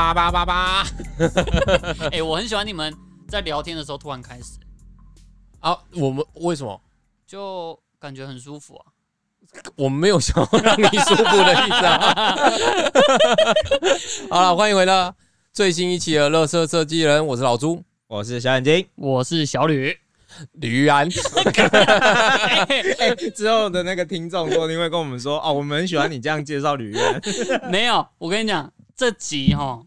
八八八八八 哎、我很喜欢你们在聊天的时候突然开始，啊！我们为什么？就感觉很舒服啊。我们没有想要让你舒服的意思啊！好了，欢迎回到最新一期的《乐色设计人》，我是老朱，我是小眼睛。我是小吕，吕安。哎、之后的那个听众说不定会跟我们说，哦，我们很喜欢你这样介绍旅人。没有，我跟你讲，这集哈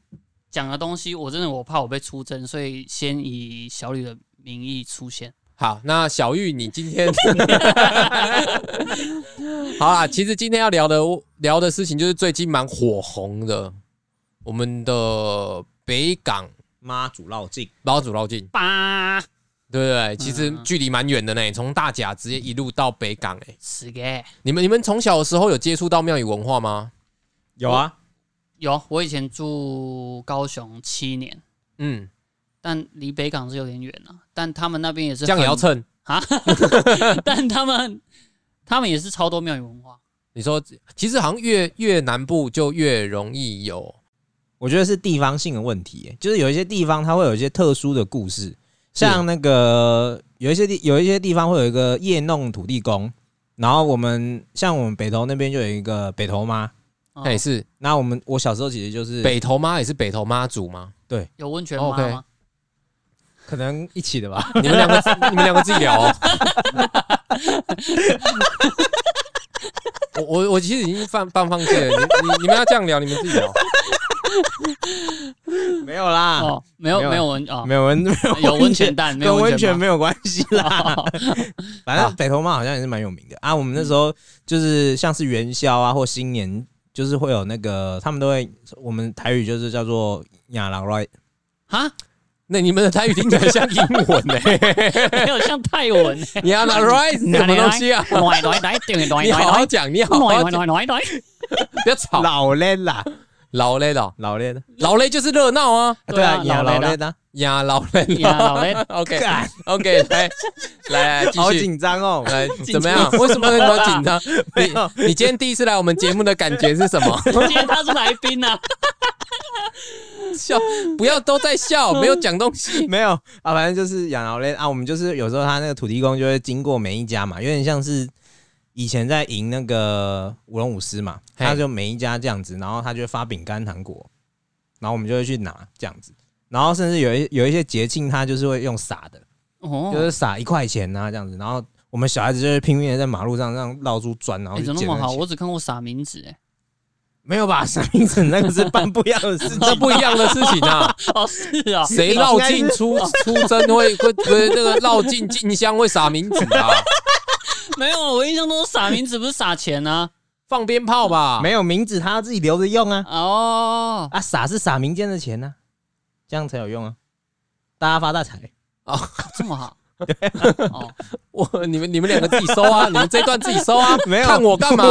讲的东西，我真的我怕我被出征，所以先以小吕的名义出现。好，那小玉，你今天 好啊。其实今天要聊的聊的事情，就是最近蛮火红的，我们的北港妈祖绕境，妈祖绕境，八对不对？其实距离蛮远的呢，从大甲直接一路到北港。哎，是的你们你们从小的时候有接触到庙宇文化吗？有啊，有，我以前住高雄七年，嗯，但离北港是有点远了、但他们那边也是这样也要很蹭。但他们他们也是超多庙宇文化。你说，其实好像越越南部就越容易有，我觉得是地方性的问题，就是有一些地方它会有一些特殊的故事，像那个有一些地有一些地方会有一个夜弄土地公，然后我们像我们北投那边就有一个北投妈，哦哎、是那我们我小时候其实就是北投妈也是北投妈祖吗？有温泉哦吗？，OK 可能一起的吧，你们两个你们两个自己聊、哦。我我我其实已经放半放弃了，你你你们要这样聊，你们自己聊。没有啦，哦，没有没有没有温哦，没有温没有有温泉蛋，没有跟温泉吗没有关系啦。哦反正北投妈好像也是蛮有名的啊。我们那时候就是像是元宵啊或新年，就是会有那个他们都会，我们台语就是叫做亚郎来，哈，那你们的台语听起来像英文呢、没有像泰文。欸。亚郎 right 什么东西啊？来来来，你好好讲，你好好来讲，不要吵。老嘞啦，老嘞的，老嘞的，老嘞就是热闹啊，对啊亚老嘞的老嘞的，呀老嘞呀老嘞 OK，OK，来来好续。紧张哦。来，怎么样？为什么那么紧张？你你今天第一次来我们节目的感觉是什么？今天他是来宾呐，笑，不要都在笑，没有讲东西。没有啊，反正就是养老嘞啊。我们就是有时候他那个土地公就会经过每一家嘛，有点像是以前在赢那个舞龙舞狮嘛，他就每一家这样子，然后他就会发饼干糖果，然后我们就会去拿这样子，然后甚至有一有一些节庆，他就是会用撒的，哦就是撒一块钱啊这样子，然后我们小孩子就是拼命的在马路上让绕珠转，然后怎么那么好？我只看过撒名字，哎，没有吧？撒名子那个是办不一样的事情，这不一样的事情啊！哦是啊，谁绕进出出征会会不是那个绕进进香会撒名字啊？没有，我印象中撒名字不是撒钱啊，放鞭炮吧？没有名字，他要自己留着用啊。哦，啊，撒是撒民间的钱呢、这样才有用啊，大家发大财哦。这么好，哦，我你们你们两个自己收啊，你们这段自己收啊，没有看我干嘛？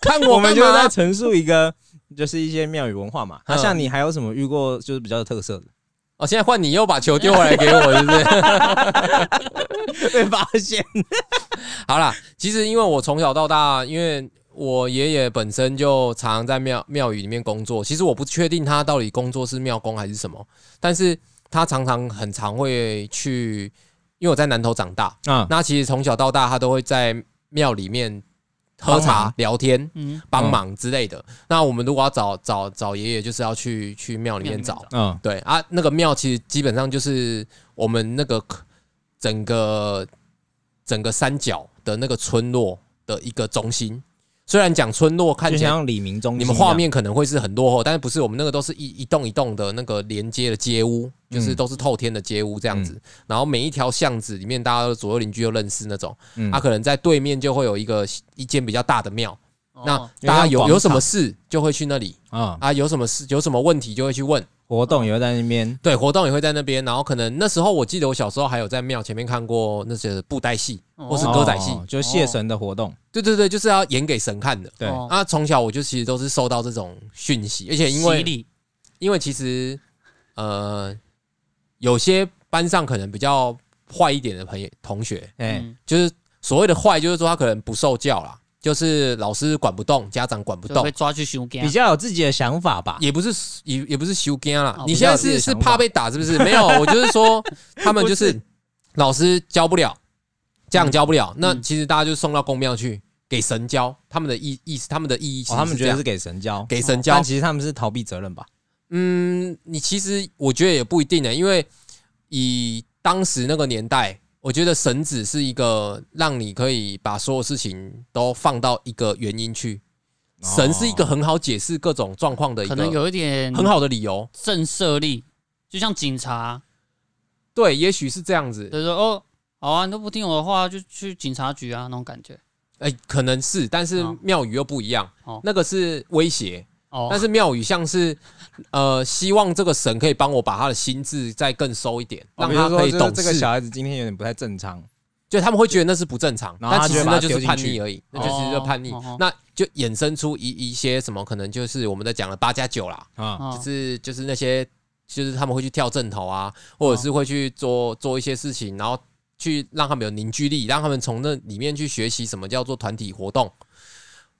看我们就在？陈述一个，就是一些庙宇文化嘛。那、嗯像你还有什么遇过就是比较有特色的？哦，现在换你又把球丢回来给我，是不是？被发现？好啦，其实因为我从小到大，因为我爷爷本身就常常在庙庙宇里面工作，其实我不确定他到底工作是庙工还是什么，但是他常常很常会去，因为我在南头长大，啊，那其实从小到大他都会在庙里面喝茶、聊天、嗯，帮忙之类的。那我们如果要找找找爷爷，就是要去去庙里面找。嗯，对啊，那个庙其实基本上就是我们那个整个整个山脚的那个村落的一个中心。虽然讲村落看起来像李明中你们画面可能会是很落后，但是不是我们那个都是一一栋一栋的那个连接的街屋，就是嗯都是透天的街屋这样子。然后每一条巷子里面，大家都左右邻居都认识那种。嗯啊，可能在对面就会有一个一间比较大的庙，那哦大家有有什么事就会去那里啊，啊，有什么事有什么问题就会去问。活动也会在那边。对，活动也会在那边，然后可能那时候我记得我小时候还有在庙前面看过那些布袋戏或是歌仔戏，哦就谢神的活动。对对对，就是要演给神看的。对，哦。啊，从小我就其实都是受到这种讯息，而且因为因为其实呃有些班上可能比较坏一点的朋友同学，哎，嗯就是所谓的坏，就是说他可能不受教啦，就是老师管不动，家长管不动被，抓去修监比。较有自己的想法吧。也不是也也不是修干啦哦。你现在是是怕被打是不是？没有，我就是说他们就是老师教不了，家长教不了，那嗯其实大家就送到公庙去给神教。他们的意意思，他们的意义他们觉得是给神教，给神教但。其实他们是逃避责任吧？嗯，你其实我觉得也不一定呢，因为以当时那个年代，我觉得神子是一个让你可以把所有事情都放到一个原因去。神是一个很好解释各种状况的一可能个有一点很好的理由。震慑力，就像警察，对，也许是这样子。就是说哦，好啊，你都不听我的话，就去警察局啊，那种感觉。哎、可能是，但是哦庙宇又不一样，哦那个是威胁，哦，但是庙宇像是呃，希望这个神可以帮我把他的心智再更收一点，让他可以懂就是这个事。小孩子今天有点不太正常，就他们会觉得那是不正常，然后他但其实那就是丢进叛逆而已，那就是一个叛逆。哦哦。哦，那就衍生出一一些什么，可能就是我们在讲的八加九啦，啊，哦就是就是那些就是他们会去跳正头啊，或者是会去做做一些事情，然后去让他们有凝聚力，让他们从那里面去学习什么叫做团体活动。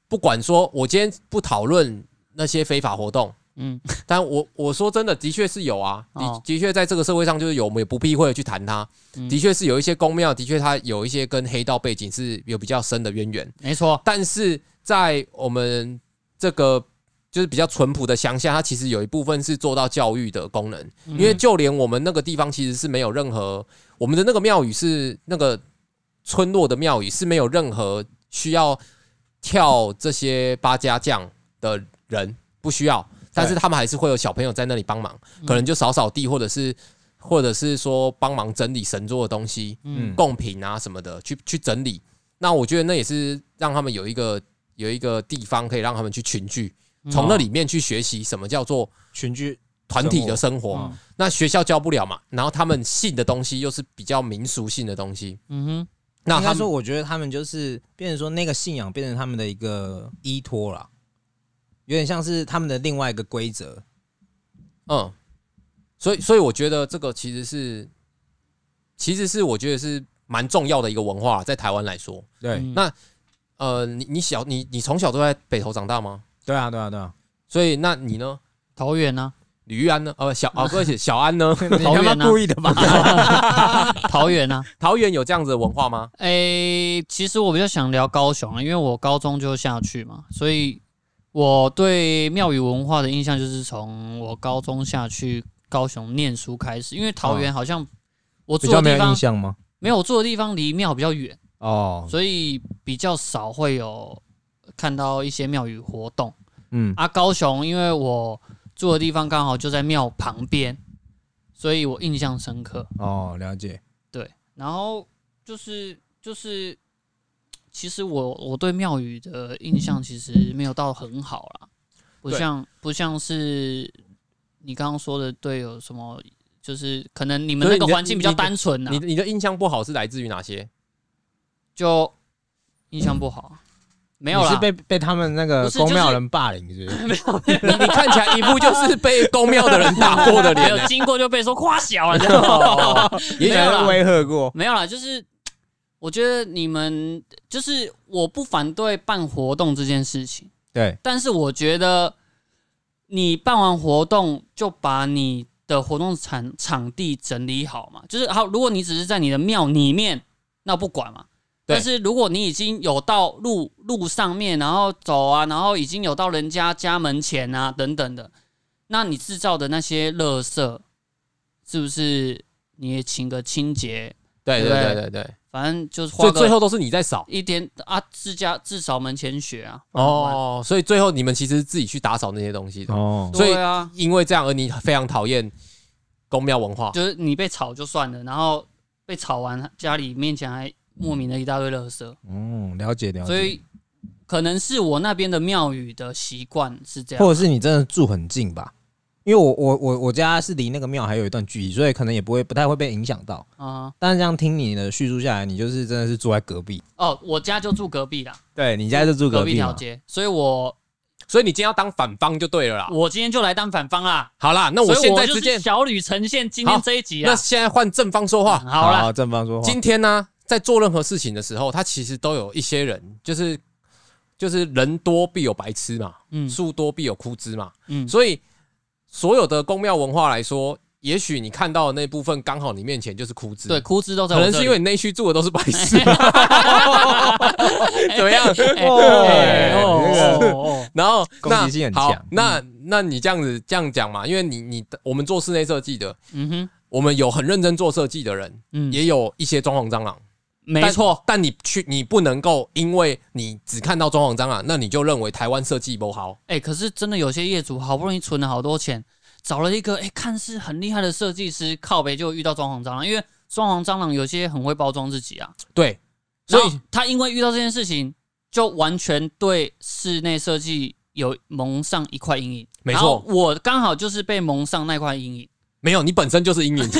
不管说我今天不讨论那些非法活动，嗯，但我我说真的，的确是有啊，的哦。的确在这个社会上就是有，我们也不避讳的去谈它。嗯。的确是有一些公庙，的确它有一些跟黑道背景是有比较深的渊源，没错，但是在我们这个就是比较淳朴的乡下，它其实有一部分是做到教育的功能，嗯。因为就连我们那个地方其实是没有任何我们的那个庙宇是那个村落的庙宇是没有任何需要跳这些八家将的人，不需要，但是他们还是会有小朋友在那里帮忙，可能就扫扫地，或者是或者是说帮忙整理神桌的东西，嗯。嗯贡品啊什么的，去去整理。那我觉得那也是让他们有一个有一个地方可以让他们去群聚，嗯。从那里面去学习什么叫做群居团体的生活。嗯。那学校教不了嘛，然后他们信的东西又是比较民俗性的东西，嗯哼，应该说，那他说我觉得他们就是变成说那个信仰变成他们的一个依托啦，有点像是他们的另外一个规则。嗯，所以所以我觉得这个其实是其实是我觉得是蛮重要的一个文化，在台湾来说。对，嗯那呃，你你小你你从小都在北投长大吗？对啊，对啊，对啊。所以那你呢？桃园呢？吕玉安呢？呃，小啊，不是小安呢？桃园啊故意的吧？桃园呢？桃园有这样子的文化吗？诶，其实我比较想聊高雄啊，因为我高中就下去嘛，所以我对庙宇文化的印象就是从我高中下去高雄念书开始，因为桃园好像我比较没有住的地方印象吗？没有我住的地方离庙比较远，哦，所以比较少会有看到一些庙宇活动嗯，啊。高雄因为我住的地方刚好就在庙旁边，所以我印象深刻。哦，了解。对，然后就是就是，其实我我对庙宇的印象其实没有到很好啦，不像不像是你刚刚说的对有什么，就是可能你们那个环境比较单纯啊你，你的印象不好是来自于哪些？就印象不好啊，没有啦，是被被他们那个不是公庙人霸凌，是不是？你你看起来一副就是被公庙的人打过的没脸、有经过就被说夸小了，也没有啦威吓过。没有啦，就是我觉得你们就是我不反对办活动这件事情。对，但是我觉得你办完活动就把你的活动场场地整理好嘛，就是好。如果你只是在你的庙里面，那不管嘛。但是如果你已经有到路路上面，然后走啊，然后已经有到人家家门前啊等等的，那你制造的那些垃圾，是不是你也请个清洁？对对对对对对，反正就是花所以最后都是你在扫一天啊，自家自扫门前雪啊。哦，所以最后你们其实自己去打扫那些东西的，哦，所以对啊，因为这样而你非常讨厌公庙文化。就是你被吵就算了，然后被吵完，家里面前还莫名的一大堆垃圾，嗯，了解了解。所以可能是我那边的庙宇的习惯是这样。或者是你真的住很近吧？因为我我我我家是离那个庙还有一段距离，所以可能也不会不太会被影响到。啊、但是这样听你的叙述下来，你就是真的是住在隔壁，哦，我家就住隔壁啦，对你家就住隔隔壁嘛。条街，所以我所以你今天要当反方就对了啦。我今天就来当反方啦。好啦，那我现在直接，小吕呈现今天好这一集啊。那现在换正方说话。好了，正方说话。今天呢，在做任何事情的时候，他其实都有一些人，就是就是人多必有白痴嘛，嗯树多必有枯枝嘛，嗯，所以所有的宫庙文化来说，也许你看到的那部分刚好你面前就是枯枝，对，，枯枝都在我这里。可能是因为你内区住的都是白痴，怎么样？然后攻那好击性很强，那那你这样子这样讲嘛？因为你你我们做室内设计的，嗯哼，我们有很认真做设计的人，嗯，也有一些装潢蟑螂。没错，但你去，你不能够因为你只看到装潢蟑螂，那你就认为台湾设计不好。哎、可是真的有些业主好不容易存了好多钱，找了一个哎、看似很厉害的设计师，靠北就遇到装潢蟑螂，因为装潢蟑螂有些很会包装自己啊，对，所以他因为遇到这件事情，就完全对室内设计有蒙上一块阴影。没错我刚好就是被蒙上那块阴影。没有，你本身就是阴影。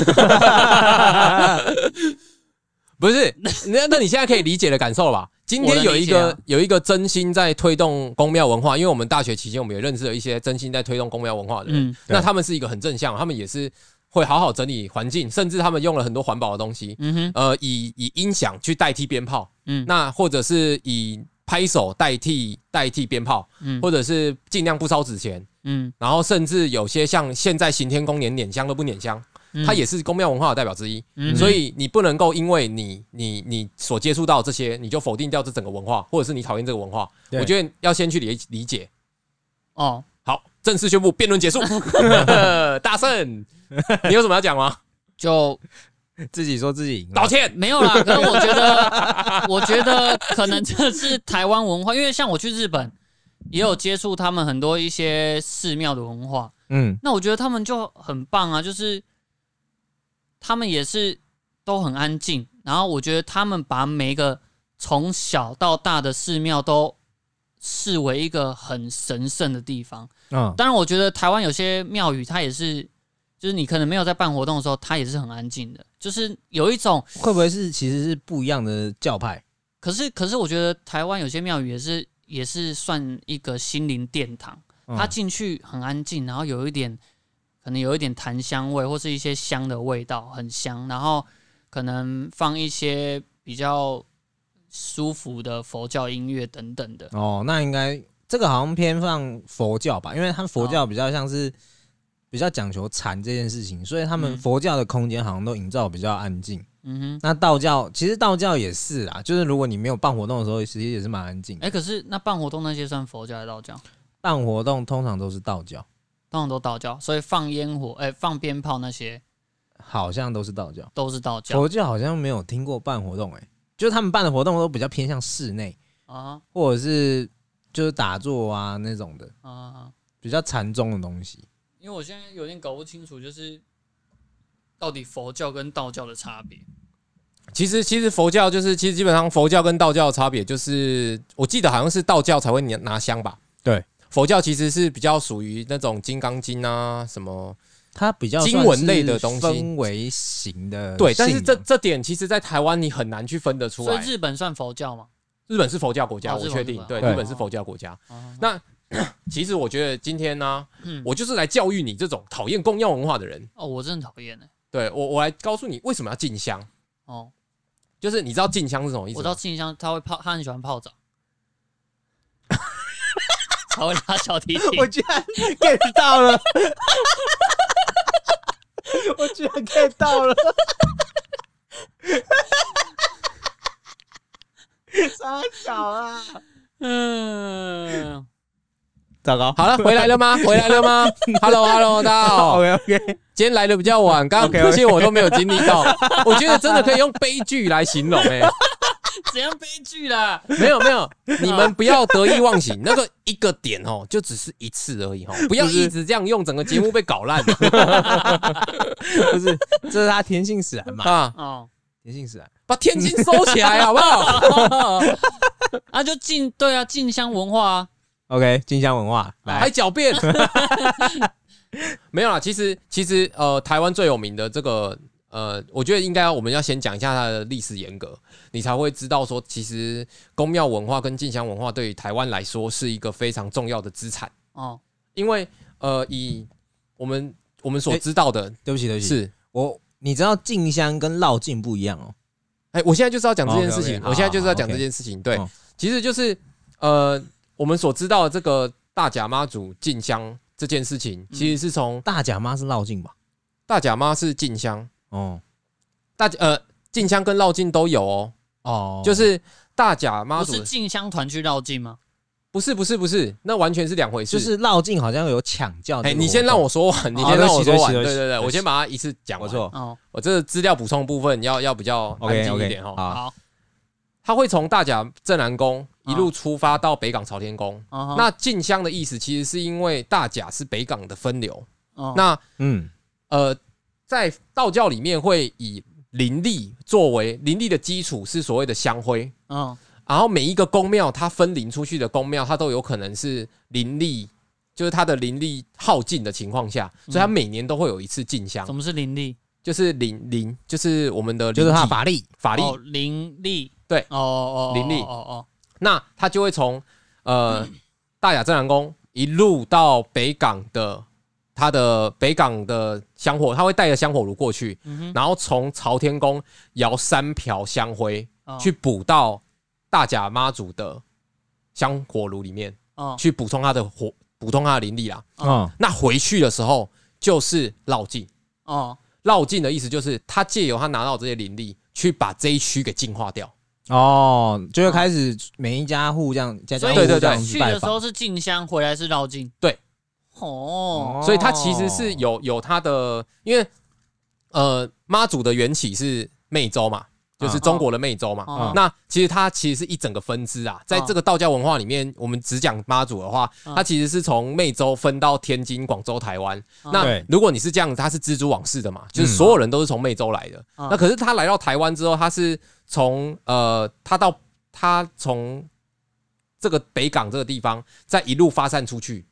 不是，那那你现在可以理解的感受了吧？今天有一个、有一个真心在推动公庙文化，因为我们大学期间我们也认识了一些真心在推动公庙文化的人，嗯那他们是一个很正向，他们也是会好好整理环境，甚至他们用了很多环保的东西，嗯哼，呃，以以音响去代替鞭炮，嗯。那或者是以拍手代替代替鞭炮，嗯。或者是尽量不烧纸钱，嗯，然后甚至有些像现在行天宫连捻香都不捻香，嗯它也是宫庙文化的代表之一。嗯所以你不能够因为你你你所接触到这些，你就否定掉这整个文化，或者是你讨厌这个文化。我觉得要先去理理解。哦，好，正式宣布辩论结束，大胜。你有什么要讲吗？就自己说自己道歉。没有啦。可是我觉得，我觉得可能这是台湾文化，因为像我去日本也有接触他们很多一些寺庙的文化，嗯，那我觉得他们就很棒啊，就是他们也是都很安静，然后我觉得他们把每一个从小到大的寺庙都视为一个很神圣的地方。嗯，当然，我觉得台湾有些庙宇它也是，就是你可能没有在办活动的时候，它也是很安静的，就是有一种。会不会是其实是不一样的教派？可是，可是我觉得台湾有些庙宇也是也是算一个心灵殿堂。嗯它进去很安静，然后有一点可能有一点檀香味，或是一些香的味道，很香。然后可能放一些比较舒服的佛教音乐等等的。哦，那应该这个好像偏放佛教吧，因为他们佛教比较像是比较讲求禅这件事情，所以他们嗯佛教的空间好像都营造比较安静。嗯哼，那道教其实道教也是啦，就是如果你没有办活动的时候，其实也是蛮安静的。哎、可是那办活动那些算佛教还是道教？办活动通常都是道教，通常都道教，所以放烟火、哎、放鞭炮那些好像都是道教。都是道教佛教好像没有听过办活动、欸，就是他们办的活动都比较偏向室内，啊或者是就是打坐啊那种的，啊啊！比较禅宗的东西。因为我现在有点搞不清楚，就是到底佛教跟道教的差别。其实，其实佛教就是，其实基本上佛教跟道教的差别就是，我记得好像是道教才会拿拿香吧？对，佛教其实是比较属于那种《金刚经》啊什么，它比较经文类的东西算是氛围型的，对。但是这这点，其实在台湾你很难去分得出来所以。日本算佛教吗？日本是佛教国家，哦我确定对，日本是佛教国家。啊那 其实我觉得今天呢，嗯我就是来教育你这种讨厌公庙文化的人。哦，我真的讨厌呢。对我，我来告诉你为什么要进香。哦，就是你知道进香是什么意思？我知道进香他会泡，他很喜欢泡澡，他会拉小提琴。我居然 get 到了，我居然 get 到了，傻小啊！嗯，糟糕，好了，回来了吗？回来了吗？Hello Hello，大家好。，OK OK，今天来的比较晚，刚刚这些我都没有经历到。我觉得真的可以用悲剧来形容哎、怎样悲剧啦？没有没有，你们不要得意忘形，那个一个点哦，就只是一次而已哦，不要一直这样用，整个节目被搞烂 不是，这是他天性使然嘛，啊！哦，天性使然。把天津收起来好不好？啊，就静对啊，静香文化啊。OK，金香文化来还，狡辩？没有啦，其实其实呃，台湾最有名的这个呃，我觉得应该我们要先讲一下它的历史沿革，你才会知道说，其实宫庙文化跟进香文化对于台湾来说是一个非常重要的资产，哦，因为呃，以我们我们所知道的对不起对不起，是，我你知道静香跟绕境不一样哦。哎，我现在就是要讲这件事情，好我现在就是要讲好这件事情，对。哦，其实就是呃，我们所知道的这个大甲妈祖进香这件事情，其实是从大甲妈是绕境吧？大甲妈是进香，哦大呃进香跟绕境都有哦，哦，就是大甲妈祖不是进香团去绕境吗？不是不是不是，那完全是两回事。就是绕境好像有抢教这哎。你先让我说完，你哦先让我说完。对对对我先把它一次讲完。哦，我这个资料补充部分要要比较安静一点哦。好，好，他会从大甲镇南宫一路出发到北港朝天宫。那那进香的意思，其实是因为大甲是北港的分流。那那嗯呃，在道教里面会以灵力作为灵力的基础，是所谓的香灰。嗯然后每一个宫庙，它分灵出去的宫庙，它都有可能是灵力，就是它的灵力耗尽的情况下，所以它每年都会有一次进香什，么是灵力？就是灵灵，就是我们的就是灵体他的法力。法力。哦，灵力，对哦哦，哦灵力哦哦那它就会从呃大雅镇南宫一路到北港的它的北港的香火，他会带着香火炉过去，嗯，然后从朝天宫摇三瓢香灰哦。去补到大甲妈祖的香火炉里面，哦。去补充他的火，补充他的灵力啦。嗯那回去的时候就是绕境，哦。绕境的意思就是他借由他拿到这些灵力，去把这一区给净化掉。哦，就会开始每一家户这样家家户户对对对去的时候是进香，回来是绕境。对，哦，所以它其实是有有它的，因为呃妈祖的缘起是湄洲嘛，就是中国的湄洲嘛。哦。那其实它其实是一整个分支啊，在这个道教文化里面，我们只讲妈祖的话，嗯。它其实是从湄洲分到天津、广州、台湾。嗯。那如果你是这样子，它是蜘蛛网式的嘛，就是所有人都是从湄洲来的。嗯。那可是他来到台湾之后，他是从呃，他到他从这个北港这个地方，再一路发散出去，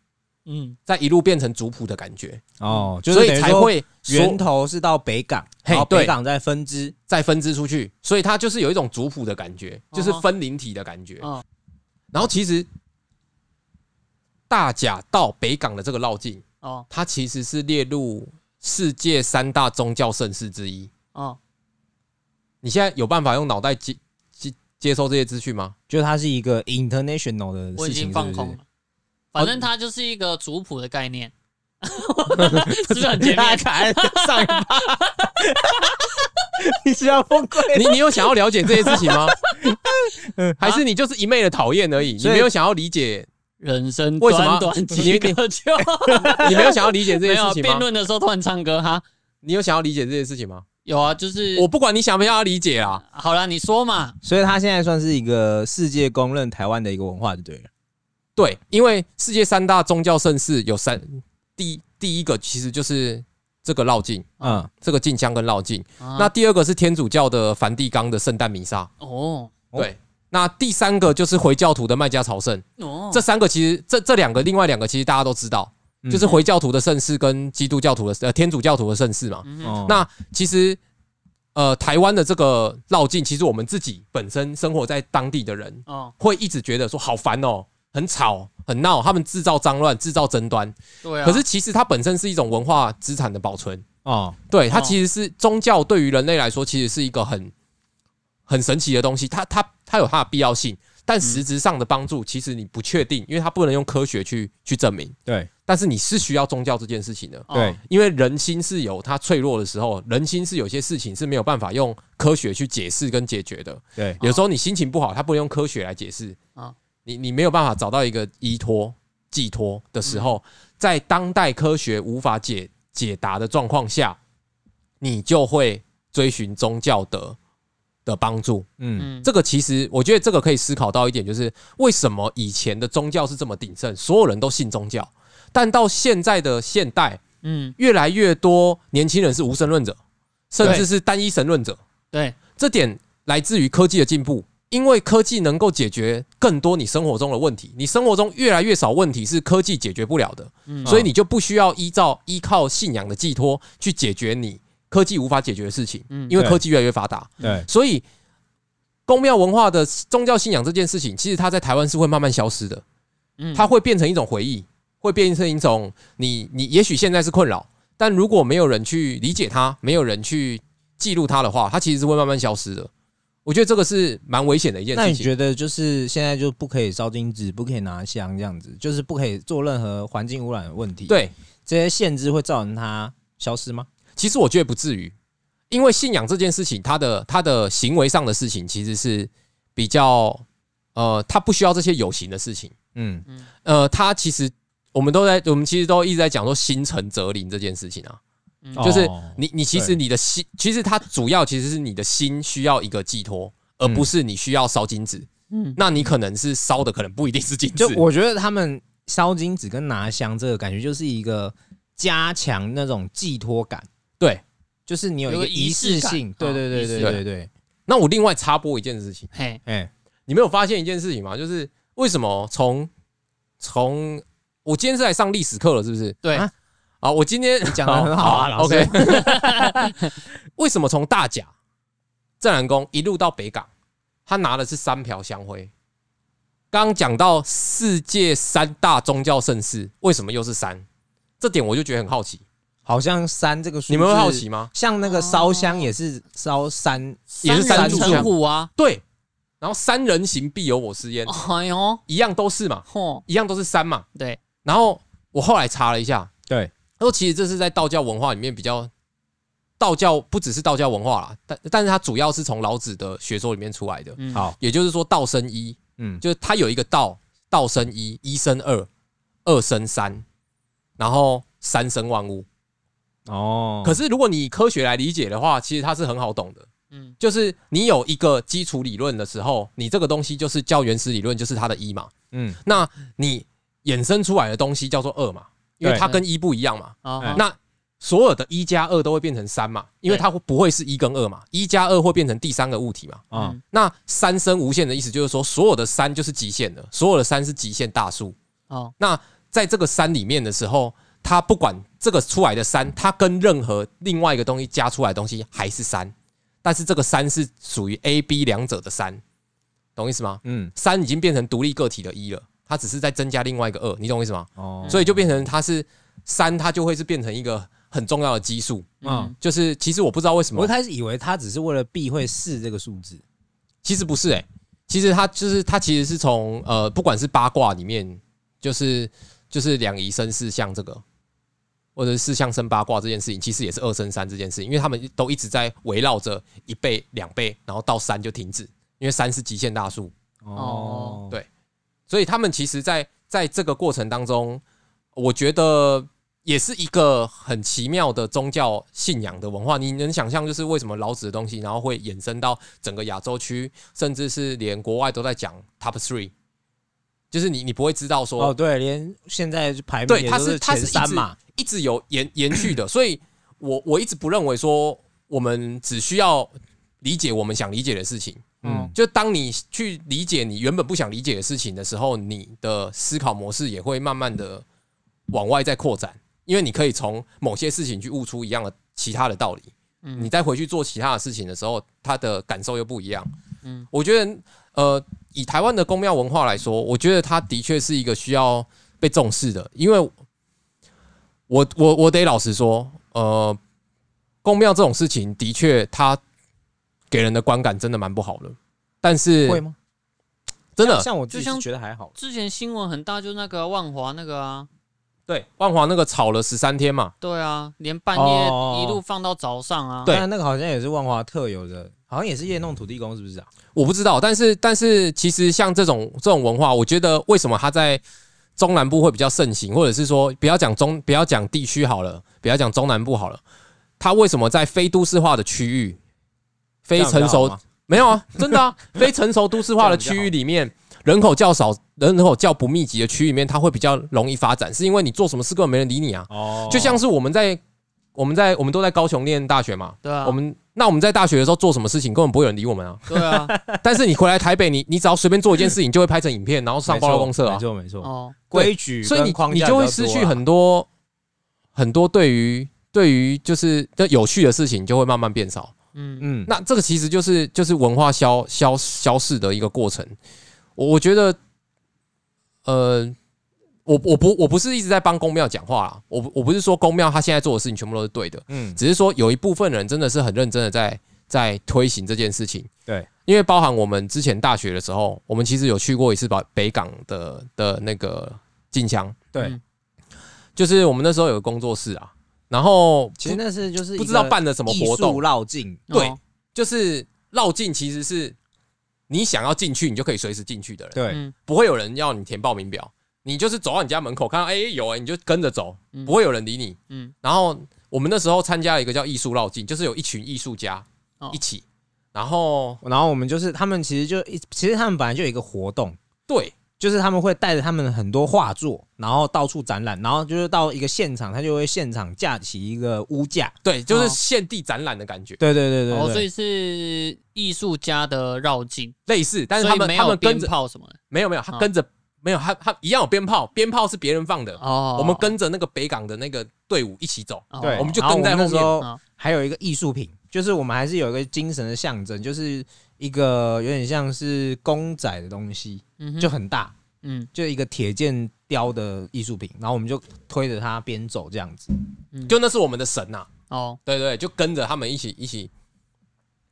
嗯再一路变成族谱的感觉，哦，就是所以才会源说头是到北港，然后北港再分支。再分支出去，所以它就是有一种族谱的感觉，就是分灵体的感觉。嗯然后其实大甲到北港的这个绕境，哦它其实是列入世界三大宗教盛事之一。哦，你现在有办法用脑袋接接接收这些资讯吗？就它是一个 international 的事情，是不是？放空了。反正它就是一个族谱的概念，是不是很前面？看上一趴，你是要崩溃？你你有想要了解这些事情吗？还是你就是一昧的讨厌而已？你没有想要理解，人生为什么短短你几个秋，你没有想要理解这些事情吗？论的时候突然唱歌哈。你有想要理解这些事情吗？有啊，就是我不管你想不想要理解啊，好了，你说嘛。所以它现在算是一个世界公认台湾的一个文化，就对了。对，因为世界三大宗教盛事有三，第第一个其实就是这个绕境，嗯，这个进香跟绕境。啊那第二个是天主教的梵蒂冈的圣诞弥撒，哦哦对。那第三个就是回教徒的麦加朝圣，哦，这三个其实这这两个，另外两个其实大家都知道，嗯就是回教徒的盛世跟基督教徒的呃天主教徒的盛世嘛。嗯哦那其实呃台湾的这个绕境，其实我们自己本身生活在当地的人，哦，会一直觉得说好烦哦，很吵很闹，他们制造脏乱，制造争端。对啊。可是其实它本身是一种文化资产的保存，哦，对它哦其实是宗教对于人类来说，其实是一个很很神奇的东西。它它它有它的必要性，但实质上的帮助其实你不确定，因为它不能用科学去去证明。对但是你是需要宗教这件事情的，哦对，因为人心是有它脆弱的时候，人心是有些事情是没有办法用科学去解释跟解决的。对，有时候你心情不好，它不能用科学来解释啊你你没有办法找到一个依托寄托的时候，在当代科学无法解解答的状况下，你就会追寻宗教的的帮助。嗯。嗯，这个其实我觉得这个可以思考到一点，就是为什么以前的宗教是这么鼎盛，所有人都信宗教，但到现在的现代，嗯，越来越多年轻人是无神论者，甚至是单一神论者。对，这点来自于科技的进步，因为科技能够解决更多你生活中的问题，你生活中越来越少问题是科技解决不了的，嗯。所以你就不需要依照依靠信仰的寄托去解决你科技无法解决的事情，嗯。因为科技越来越发达，对，所以公庙文化的宗教信仰这件事情，其实它在台湾是会慢慢消失的，嗯。它会变成一种回忆，会变成一种你你也许现在是困扰，但如果没有人去理解它，没有人去记录它的话，它其实是会慢慢消失的。我觉得这个是蛮危险的一件事情。那你觉得就是现在就不可以烧金纸，不可以拿香这样子，就是不可以做任何环境污染的问题？，对，这些限制会造成它消失吗？其实我觉得不至于，因为信仰这件事情，它的它的行为上的事情其实是比较呃，它不需要这些有形的事情。嗯，呃，它其实我们都在，我们其实都一直在讲说心诚则灵这件事情啊。嗯就是哦你你其实你的心，其实它主要其实是你的心需要一个寄托，而不是你需要烧金子。嗯，那你可能是烧的，可能不一定是金子就。我觉得他们烧金子跟拿香这个感觉就是一个加强那种寄托感，对，就是你有一个个仪仪式性。对哦对对对对对，那我另外插播一件事情，嘿，哎，你没有发现一件事情吗？就是为什么从从我今天是来上历史课了，是不是？对，啊啊，我今天讲的很好啊老师 OK，为什么从大甲镇南宫一路到北港，他拿的是三瓢香灰？刚刚讲到世界三大宗教盛事，为什么又是三？这点我就觉得很好奇，好像三这个数，你们会好奇？吗？像那个烧香也是烧三，也是三人成三炷香啊，对，然后三人行必有我师焉，哎呦，一样都是嘛，嚯，一样都是三嘛。对，然后我后来查了一下，对，他说其实这是在道教文化里面比较，道教不只是道教文化啦，但但是它主要是从老子的学说里面出来的，嗯，好，也就是说道生一，嗯，就是它有一个道，道生一，一生二，二生三，然后三生万物。哦，可是如果你以科学来理解的话，其实它是很好懂的。嗯，就是你有一个基础理论的时候，你这个东西就是叫原始理论，就是它的一嘛。嗯，那你衍生出来的东西叫做二嘛，因为它跟一不一样嘛。那所有的一加二都会变成三嘛，因为它会不会是一跟二嘛？一加二会变成第三个物体嘛？那三生无限的意思就是说，所有的三就是极限的，所有的三是极限大数。哦，那在这个三里面的时候，它不管这个出来的三，它跟任何另外一个东西加出来的东西还是三，但是这个三是属于 A、B 两者的三，懂意思吗？嗯，三已经变成独立个体的一了，它只是在增加另外一个二，你懂我意思吗？哦，所以就变成它是三，它就会是变成一个很重要的基数。嗯，就是其实我不知道为什么。我一，开始以为它只是为了避讳四这个数字，其实不是哎、其实它就是它其实是从呃，不管是八卦里面，就是就是两仪生四象这个，或者是四象生八卦这件事情，其实也是二生三这件事情，因为他们都一直在围绕着一倍、两倍，然后到三就停止，因为三是极限大数，哦。对所以他们其实在在这个过程当中，我觉得也是一个很奇妙的宗教信仰的文化。你能想象，就是为什么老子的东西，然后会衍生到整个亚洲区，甚至是连国外都在讲 Top Three，就是你你不会知道说，哦，对，连现在排名对，它是它是前三嘛，一直有延 延续的，所以我我一直不认为说我们只需要理解我们想理解的事情。嗯，就当你去理解你原本不想理解的事情的时候，你的思考模式也会慢慢的往外在扩展，因为你可以从某些事情去悟出一样的其他的道理。嗯你再回去做其他的事情的时候，他的感受又不一样。嗯我觉得，呃，以台湾的宫庙文化来说，我觉得它的确是一个需要被重视的，因为我我我得老实说，呃，宫庙这种事情的确它给人的观感真的蛮不好的，但是会吗？真的像像我就像觉得还好，之前新闻很大，就是那个万华那个啊，对万华那个炒了十三天嘛，对啊，连半哦。夜一路放到早上啊，对。但那个好像也是万华特有的，好像也是夜弄土地公，是不是啊？我不知道，但是但是其实像这种这种文化，我觉得为什么它在中南部会比较盛行，或者是说不要讲中不要讲地区好了，不要讲中南部好了，它为什么在非都市化的区域、非成熟没有啊，真的啊，非成熟都市化的区域里面，人口较少、人口较不密集的区域里面，它会比较容易发展，是因为你做什么事根本没人理你啊。哦，就像是我们在我们在我们都在高雄念大学嘛，对啊，我们那我们在大学的时候做什么事情根本不会有人理我们啊。对啊，但是你回来台北，你你只要随便做一件事情，就会拍成影片，然后上报到公社啊没。错没错，哦，规矩所以你你就会失去很多很多对于对于就是的有趣的事情，就会慢慢变少。嗯。嗯，那这个其实就是就是文化消消消逝的一个过程。我我觉得，呃，我我不我不是一直在帮公庙讲话啦，我我不是说公庙他现在做的事情全部都是对的，嗯，只是说有一部分人真的是很认真的在在推行这件事情。对，因为包含我们之前大学的时候，我们其实有去过一次北北港的的那个进香，对。嗯，就是我们那时候有个工作室啊，然后其实那是就是不知道办的什么活动，绕境，对哦。就是绕境其实是你想要进去，你就可以随时进去的人，对，嗯。不会有人要你填报名表，你就是走到你家门口看到哎、有哎、你就跟着走，嗯。不会有人理你。嗯。然后我们那时候参加了一个叫艺术绕境，就是有一群艺术家哦。一起，然后然后我们就是他们其实就一，其实他们本来就有一个活动，对就是他们会带着他们很多画作，然后到处展览，然后就是到一个现场，他就会现场架起一个屋架，对，就是哦。现地展览的感觉，对对对对哦，对所以是艺术家的绕境，类似，但是他们他们跟着炮什么的。没有没有，他哦。跟着没有他他一样有鞭炮，鞭炮是别人放的，哦。我们跟着那个北港的那个队伍一起走，哦。对，我们就跟在后面。还有一个艺术品，就是我们还是有一个精神的象征，就是一个有点像是公仔的东西，嗯就很大，嗯。就一个铁剑雕的艺术品，然后我们就推着它边走这样子。嗯。就那是我们的神呐、哦。对对，就跟着他们一起一起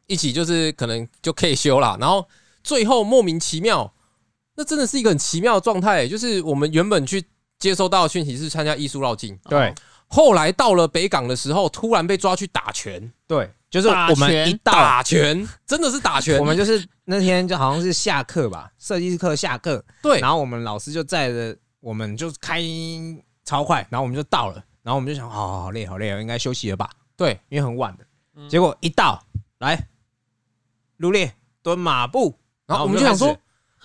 一起，就是可能就可以修啦。然后最后莫名其妙，那真的是一个很奇妙的状态、就是我们原本去接收到讯息是参加艺术绕境，对。后来到了北港的时候，突然被抓去打拳，对，就是我们一到，打拳真的是打拳，我们就是那天就好像是下课吧，设计课下课，对然后我们老师就载着我们就开超快，然后我们就到了，然后我们就想，哦，好累好累，应该休息了吧，对因为很晚的。嗯结果一到，来入列蹲马步，然后我们就想说。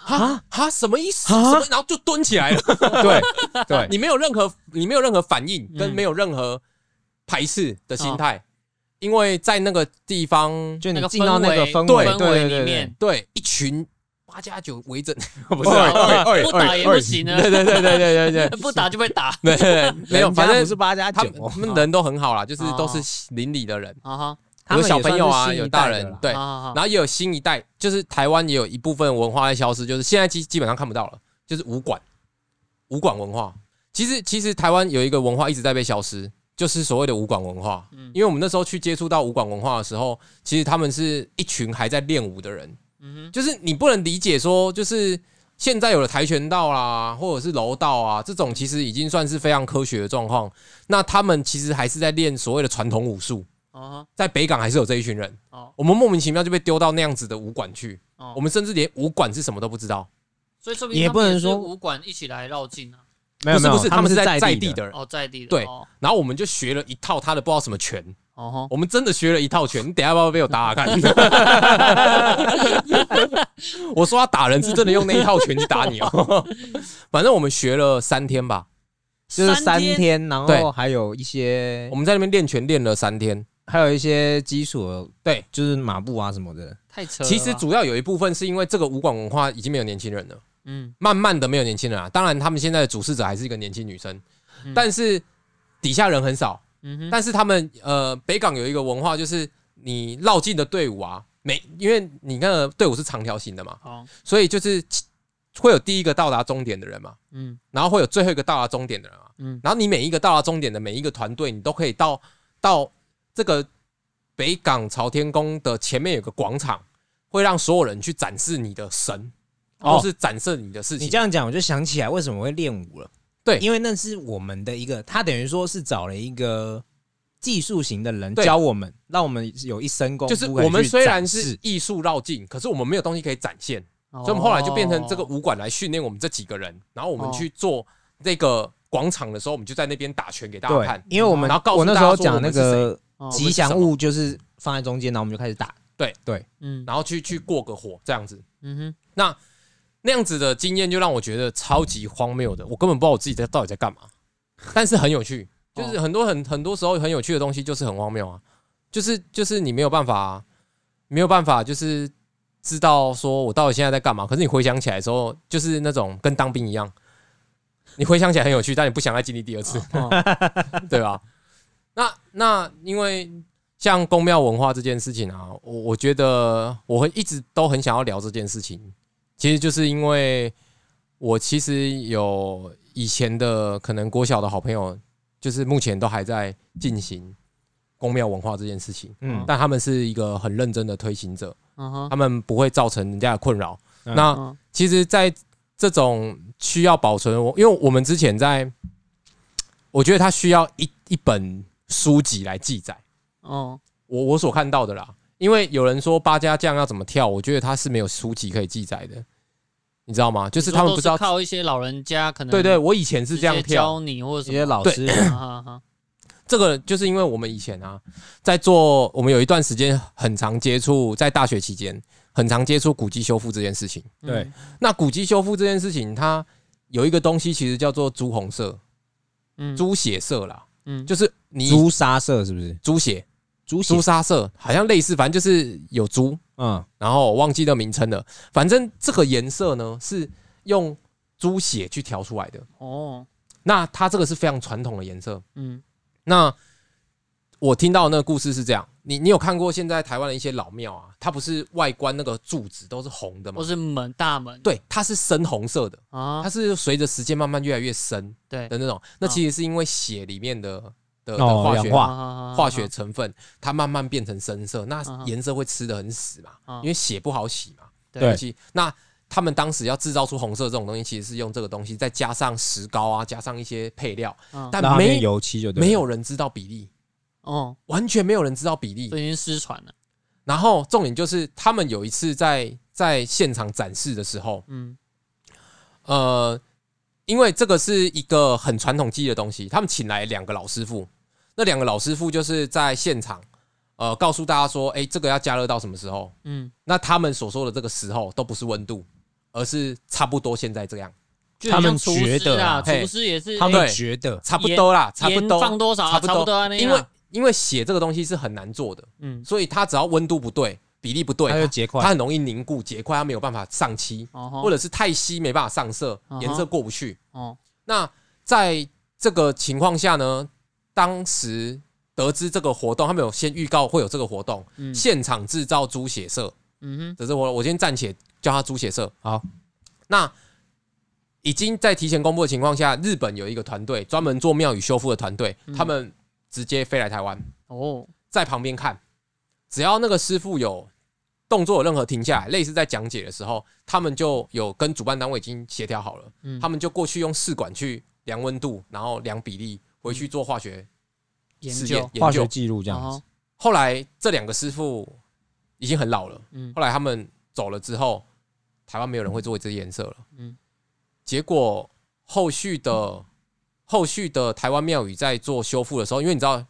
哈哈什么意思？么？然后就蹲起来了。对对，你没有任何，你没有任何反应，跟嗯没有任何排斥的心态，因为在那个地方，就你那个进到那个氛对围，里面，对一群八加九围着，不 不是不打也不行啊，对对对对对对对 不打就被打。对 对对，没有，反正不是八加九哦，他们人都很好啦，就是哦。都是邻里的人，啊哈，有小朋友啊，有大人对，啊然后也有新一代，就是台湾也有一部分文化在消失，就是现在基基本上看不到了，就是武馆，武馆文化。其实其实台湾有一个文化一直在被消失，就是所谓的武馆文化。嗯因为我们那时候去接触到武馆文化的时候，其实他们是一群还在练武的人，嗯就是你不能理解说，就是现在有了跆拳道啦，或者是柔道啊，这种其实已经算是非常科学的状况。那他们其实还是在练所谓的传统武术，哼，啊在北港还是有这一群人。哦我们莫名其妙就被丢到那样子的武馆去，哦我们甚至连武馆是什么都不知道。所以说不定也不能说武馆一起来绕境啊。没有没有，不是不是，他们是在在地地的人。哦，在地的对哦然后我们就学了一套他的不知道什么拳，哦我们真的学了一套拳。你等下要不要被我打打看？我说他打人是真的用那一套拳去打你哦。反正我们学了三天吧，就是三天，然后还有一些我们在那边练拳练了三天。还有一些基础的，对，就是马步啊什么的。太扯了。其实主要有一部分是因为这个武馆文化已经没有年轻人了。嗯。慢慢的没有年轻人啊。当然，他们现在的主事者还是一个年轻女生，嗯。但是底下人很少。嗯哼，但是他们呃，北港有一个文化，就是你绕境的队伍啊，每因为你那个队伍是长条形的嘛，好，所以就是会有第一个到达终点的人嘛，嗯。然后会有最后一个到达终点的人嘛，嗯。然后你每一个到达终点的每一个团队，你都可以到到这个北港朝天宫的前面有个广场，会让所有人去展示你的神，哦或是展示你的事情。你这样讲，我就想起来为什么会练武了。对因为那是我们的一个，他等于说是找了一个技术型的人教我们，让我们有一身功夫就是我们虽然是艺术绕境，可是我们没有东西可以展现，所所以我们后来就变成这个武馆来训练我们这几个人，然后我们哦去做这个广场的时候，我们就在那边打拳给大家看，。因为我们然后告诉我那时候大家讲那个哦吉祥物就是放在中间，然后我们就开始打。嗯然后去去过个火这样子。嗯哼，那那样子的经验就让我觉得超级荒谬的，我根本不知道我自己在到底在干嘛，但是很有趣，就是很多很很多时候很有趣的东西就是很荒谬啊，就是就是你没有办法没有办法就是知道说我到底现在在干嘛，可是你回想起来的时候，就是那种跟当兵一样，你回想起来很有趣，但你不想再经历第二次。哦对吧？那那因为像宫庙文化这件事情啊，我我觉得我会一直都很想要聊这件事情，其实就是因为我其实有以前的可能国小的好朋友，就是目前都还在进行公庙文化这件事情，嗯但他们是一个很认真的推行者，嗯哼，他们不会造成人家的困扰。嗯那嗯其实，在这种需要保存，我因为我们之前在，我觉得它需要一一本书籍来记载。哦，我我所看到的啦，因为有人说八家将要怎么跳，我觉得它是没有书籍可以记载的，你知道吗？就是他们不知道，靠一些老人家可能对对，我以前是这样跳，教你或者一些什么，对老师哈哈哈 这个就是因为我们以前啊，在做，我们有一段时间很常接触，在大学期间很常接触古迹修复这件事情。对嗯那古迹修复这件事情，它有一个东西其实叫做朱红色、嗯猪血色啦，嗯就是你朱砂色是不是？猪血、猪血朱，砂色，好像类似，反正就是有猪，嗯然后我忘记了名称了。反正这个颜色呢是用猪血去调出来的。哦，那它这个是非常传统的颜色。嗯那我听到的那个故事是这样，你你有看过现在台湾的一些老庙啊？它不是外观那个柱子都是红的吗都？是门大门，对，它是深红色的，啊它，是随着时间慢慢越来越深对的那种。那其实是因为血里面的的化学氧化。化化学成分，它慢慢变成深色，那嗯颜色会吃的很死嘛，嗯因为血不好洗嘛。对。那他们当时要制造出红色这种东西，其实是用这个东西，再加上石膏啊，加上一些配料，嗯但没油漆就没有人知道比例，哦，完全没有人知道比例都。已经失传了，然后重点就是，他们有一次在在现场展示的时候，嗯。呃，因为这个是一个很传统技艺的东西，他们请来两个老师傅，那两个老师傅就是在现场，呃，告诉大家说，哎，这个要加热到什么时候？嗯，那他们所说的这个时候都不是温度，而是差不多现在这样，他们觉得厨师也是，他哎们觉得。差不多啦，差不多，放多少啊，差不多。因为因为写这个东西是很难做的，嗯，所以它只要温度不对，比例不对，它它就结块。它很容易凝固结块，它没有办法上漆，或者是太稀没办法上色颜色过不去。哦，那在这个情况下呢，当时得知这个活动，他们有先预告会有这个活动，嗯。现场制造猪血色。嗯哼。这是我，我先暂且叫它猪血色。好，那已经在提前公布的情况下，日本有一个团队专门做庙宇修复的团队，嗯。他们直接飞来台湾，哦，在旁边看，只要那个师傅有动作有任何停下来，类似在讲解的时候，他们就有跟主办单位已经协调好了，嗯。他们就过去用试管去量温度，然后量比例，回去做化学研试验究研究。化学记录这样哦子，后来这两个师傅已经很老了，嗯。后来他们走了之后，台湾没有人会做这些颜色了。嗯。结果后续的后续的台湾庙宇在做修复的时候，因为你知道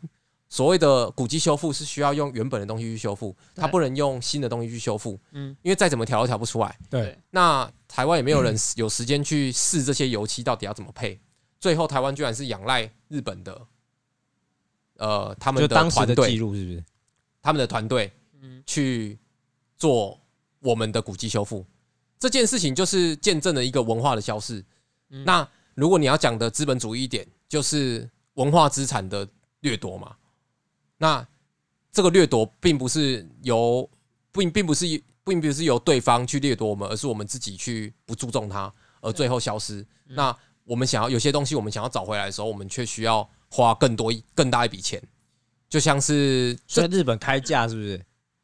所谓的古迹修复是需要用原本的东西去修复，它不能用新的东西去修复，嗯因为再怎么调都调不出来。对，那台湾也没有人有时间去试这些油漆到底要怎么配，最后台湾居然是仰赖日本的，呃，他们的记录是不是？他们的团队嗯去做我们的古迹修复。这件事情就是见证了一个文化的消逝。嗯那如果你要讲的资本主义一点，就是文化资产的掠夺嘛。那这个掠夺并不是由并并不是并不是由对方去掠夺我们，而是我们自己去不注重它，而最后消失。嗯。那我们想要有些东西，我们想要找回来的时候，我们却需要花更多更大一笔钱，就像是在日本开价是不是？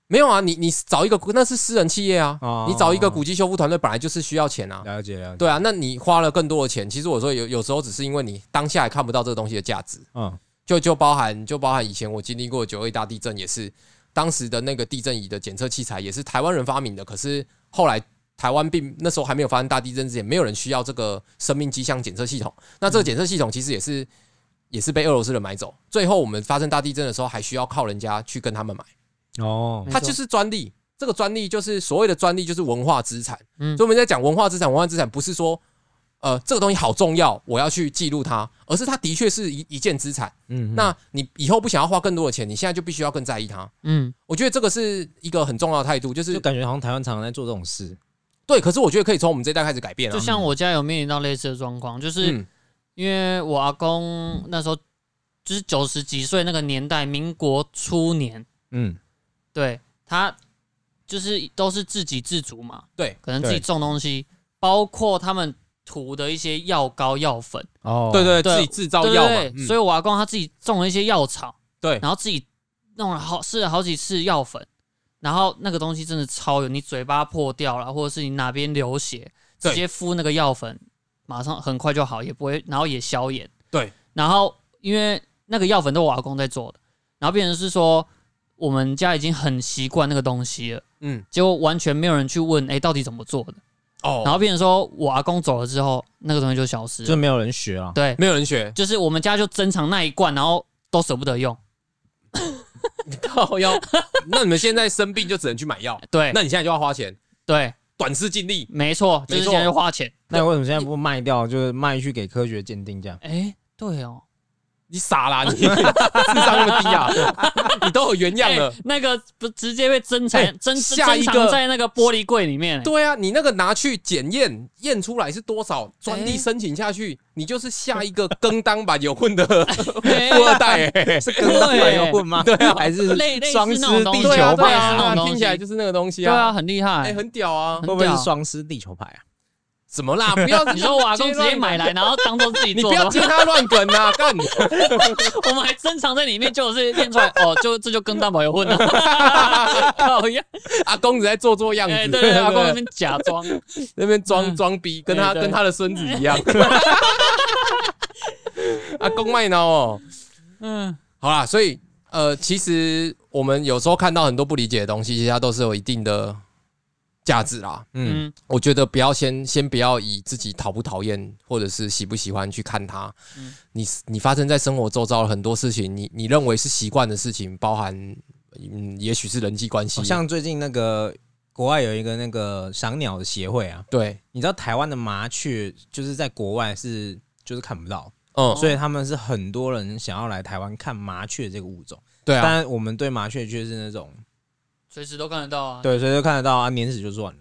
没有啊，你你找一个那是私人企业啊，哦你找一个古迹修复团队本来就是需要钱啊，了解了解，对啊，那你花了更多的钱，其实我说有有时候只是因为你当下还看不到这个东西的价值，嗯，就就包含就包含以前我经历过九二大地震，也是当时的那个地震仪的检测器材也是台湾人发明的，可是后来台湾并那时候还没有发生大地震之前，没有人需要这个生命迹象检测系统，那这个检测系统其实也是也是被俄罗斯人买走，最后我们发生大地震的时候，还需要靠人家去跟他们买。哦，它就是专利。这个专利就是所谓的专利，就是文化资产。嗯所以我们在讲文化资产，文化资产不是说，呃，这个东西好重要，我要去记录它，而是它的确是一一件资产。嗯，那你以后不想要花更多的钱，你现在就必须要更在意它。嗯我觉得这个是一个很重要的态度，就就是感觉好像台湾常常在做这种事，对。可是我觉得可以从我们这一代开始改变啊。就像我家有面临到类似的状况，就是嗯因为我阿公那时候就是九十几岁那个年代，民国初年，嗯，对他就是都是自给自足嘛，对可能自己对种东西，包括他们涂的一些药膏、药粉，哦，对对，对自己制造药嘛对对。对，嗯所以我阿公他自己种了一些药草，对然后自己弄了好试了好几次药粉，然后那个东西真的超有，你嘴巴破掉了，或者是你哪边流血，对直接敷那个药粉，马上很快就好，也不会，然后也消炎。对，然后因为那个药粉都我阿公在做的，然后变成是说我们家已经很习惯那个东西了，嗯，结果完全没有人去问，哎，到底怎么做的？哦，然后变成说我阿公走了之后，那个东西就消失了。就没有人学了。对，没有人学，就是我们家就珍藏那一罐，然后都舍不得用。靠腰。那你们现在生病就只能去买药，对那你现在就要花钱，对，短视尽力。没错，就是错现在就花钱。那为什么现在不卖掉，就是卖去给科学鉴定这样？哎，对哦，你傻啦，你 智商那么低啊？你都有原样了哎。那个不直接被珍藏哎珍下一个珍藏在那个玻璃柜里面。对啊，你那个拿去检验，验出来是多少，专利哎申请下去，你就是下一个跟当版有混的 哎富二代、欸。是跟当版有混吗？对啊，还是类类似双那种东西狮地球对啊，对派啊，听起来就是那个东西啊对啊，啊。很厉害哎、害。很屌啊！会不会是双狮地球派啊？怎么啦？不要你说我阿公直接买来，然后当做自己你做你，不要接他乱梗啊！干，我们还珍藏在里面，就是练出来哦，就这就跟蛋堡有混了。靠呀！阿公只在做做样子，哎，对对，阿公那边假装。那边装嗯装逼，跟他跟他的孙子一样。阿公卖脑哦，嗯，好啦，所以呃，其实我们有时候看到很多不理解的东西，其实它都是有一定的价值啦。嗯，嗯我觉得不要先先不要以自己讨不讨厌或者是喜不喜欢去看它。嗯。你你发生在生活周遭的很多事情，你你认为是习惯的事情，包含嗯，也许是人际关系，好像最近那个国外有一个那个赏鸟的协会啊，对，你知道台湾的麻雀就是在国外是就是看不到，嗯，所以他们是很多人想要来台湾看麻雀这个物种，对啊，但我们对麻雀却是那种随时都看得到啊。对，随时都看得到啊，碾死就算了。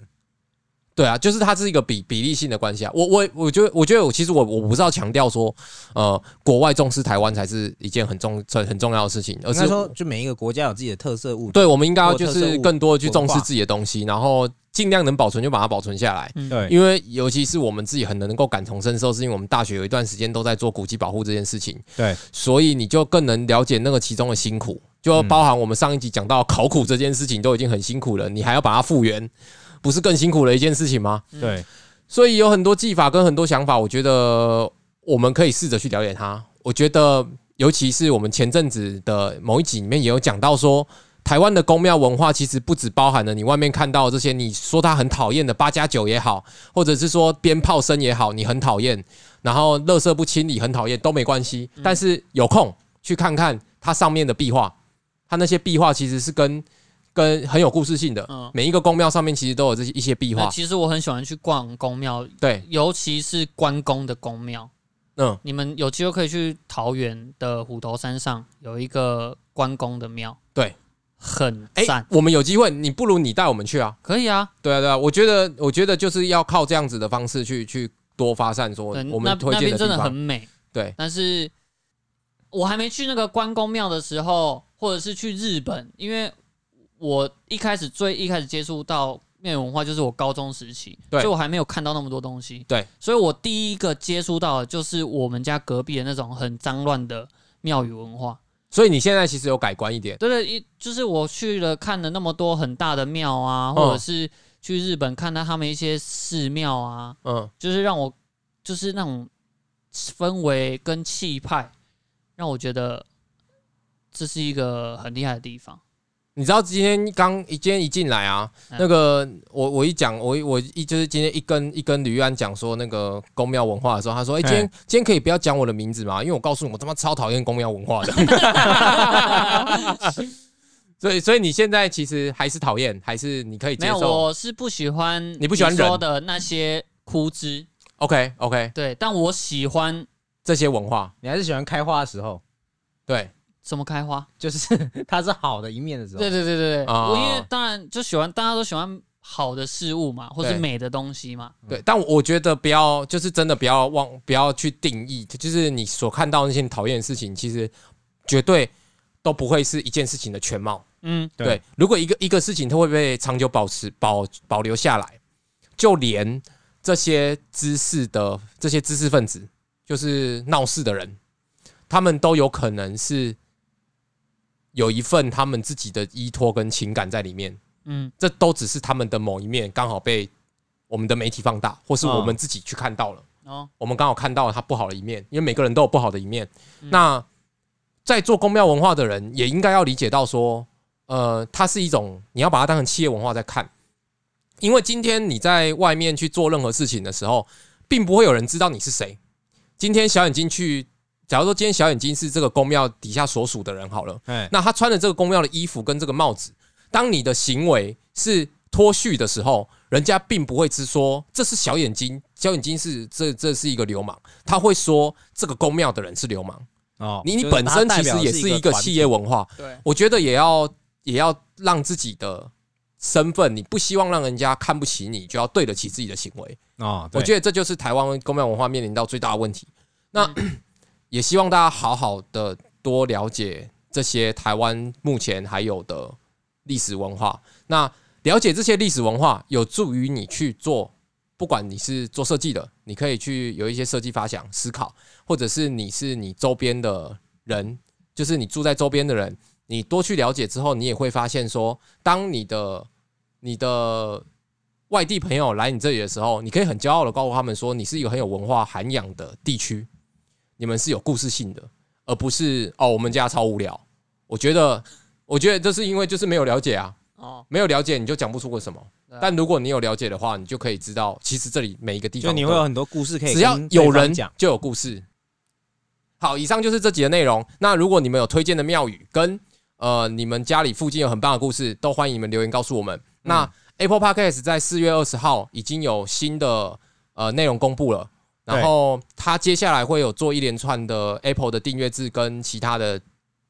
对啊，就是它是一个比比例性的关系啊。我我我觉得，我觉得我其实我我不是要强调说，呃，国外重视台湾才是一件很重很很重要的事情，而是说，就每一个国家有自己的特色物。对我们应该要就是更多的去重视自己的东西，然后尽量能保存就把它保存下来。嗯对，因为尤其是我们自己很能够感同身受，是因为我们大学有一段时间都在做古迹保护这件事情，对，所以你就更能了解那个其中的辛苦，就包含我们上一集讲到考古这件事情都已经很辛苦了，你还要把它复原，不是更辛苦的一件事情吗？对，所以有很多技法跟很多想法，我觉得我们可以试着去了解它。我觉得，尤其是我们前阵子的某一集里面也有讲到说，台湾的宫庙文化其实不只包含了你外面看到这些，你说它很讨厌的八加九也好，或者是说鞭炮声也好，你很讨厌，然后垃圾不清理很讨厌都没关系，但是有空去看看它上面的壁画，它那些壁画其实是跟跟很有故事性的，嗯每一个宫庙上面其实都有这些一些壁画，那其实我很喜欢去逛宫庙，对，尤其是关公的宫庙。嗯。你们有机会可以去桃园的虎头山上有一个关公的庙，对，很哎、赞，我们有机会，你不如你带我们去啊！可以啊。对啊，对啊，我觉得，我觉得就是要靠这样子的方式去去多发散，说对，我那们推荐的那边真的很方。美。对，但是我还没去那个关公庙的时候，或者是去日本，因为我一开始最一开始接触到庙宇文化就是我高中时期，所以我还没有看到那么多东西。对，所以我第一个接触到的就是我们家隔壁的那种很脏乱的庙宇文化。所以你现在其实有改观一点，对对，一就是我去了看了那么多很大的庙啊，嗯或者是去日本看到他们一些寺庙啊，嗯，就是让我就是那种氛围跟气派，让我觉得这是一个很厉害的地方。你知道今天刚一今天一进来啊，嗯那个我我一讲我我一就是今天一跟一跟吕安讲说那个宫庙文化的时候，他说：“哎、今天今天可以不要讲我的名字嘛？因为我告诉你，我他妈超讨厌宫庙文化的。”所以所以你现在其实还是讨厌，还是你可以没有，接受我是不喜欢你不喜欢说的那些枯枝，？OK OK，对，但我喜欢这些文化你还是喜欢开花的时候，对。什么开花。就是 它是好的一面的时候。对对对对对，哦我因为当然就喜欢，大家都喜欢好的事物嘛，或是对美的东西嘛。对，但我觉得不要，就是真的不要忘，不要去定义，就是你所看到那些讨厌的事情，其实绝对都不会是一件事情的全貌。嗯，对对，如果一个一个事情它会被长久保持保保留下来，就连这些知识的这些知识分子，就是闹事的人，他们都有可能是有一份他们自己的依托跟情感在里面，嗯这都只是他们的某一面刚好被我们的媒体放大，或是嗯我们自己去看到了。哦我们刚好看到了他不好的一面，因为每个人都有不好的一面。那在做公庙文化的人，也应该要理解到说，呃，它是一种你要把它当成企业文化在看，因为今天你在外面去做任何事情的时候，并不会有人知道你是谁。今天小眼睛去，假如说今天小眼睛是这个公庙底下所属的人好了，哎，那他穿的这个公庙的衣服跟这个帽子，当你的行为是脱序的时候，人家并不会只说这是小眼睛，小眼睛是这这是一个流氓，他会说这个公庙的人是流氓。哦，你你本身其实也是一个企业文化，对，我觉得也要也要让自己的身份，你不希望让人家看不起你，就要对得起自己的行为。哦，我觉得这就是台湾公庙文化面临到最大的问题。那也希望大家好好的多了解这些台湾目前还有的历史文化。那了解这些历史文化，有助于你去做，不管你是做设计的，你可以去有一些设计发想、思考，或者是你是你周边的人，就是你住在周边的人，你多去了解之后，你也会发现说，当你的你的外地朋友来你这里的时候，你可以很骄傲的告诉他们说，你是一个很有文化涵养的地区，你们是有故事性的，而不是哦我们家超无聊。我觉得，我觉得这是因为就是没有了解啊，哦，没有了解你就讲不出个什么。但如果你有了解的话，你就可以知道，其实这里每一个地方都你会有很多故事可以只要有人讲，就有故事。好，以上就是这集的内容。那如果你们有推荐的庙宇，跟呃你们家里附近有很棒的故事，都欢迎你们留言告诉我们。那 Apple Podcast 在四月二十号已经有新的呃内容公布了，然后它接下来会有做一连串的 Apple 的订阅制跟其他的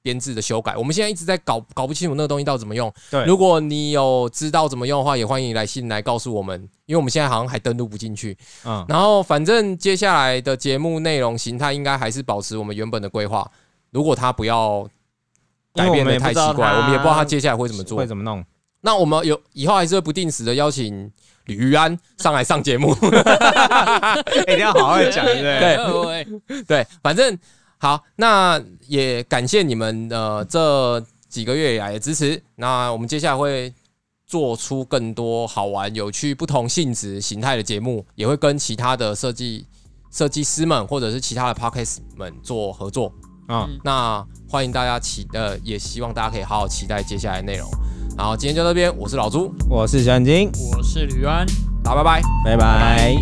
编制的修改。我们现在一直在搞搞不清楚那个东西到底怎么用。对如果你有知道怎么用的话，也欢迎你来信来告诉我们，因为我们现在好像还登录不进去。嗯，然后反正接下来的节目内容形态应该还是保持我们原本的规划。如果它不要改变的太奇怪，我们也不知道它接下来会怎么做会。怎么弄？那我们有以后还是会不定时的邀请吕玉安上来上节目。一定要好好地讲，对不对？对 对，反正好，那也感谢你们呃这几个月以来的支持。那我们接下来会做出更多好玩、有趣、不同性质、形态的节目，也会跟其他的设计设计师们或者是其他的 podcast 们做合作。嗯，那欢迎大家期呃，也希望大家可以好好期待接下来的内容。然后今天就到这边，我是老朱，我是小眼睛，我是吕安。大家拜拜。拜拜。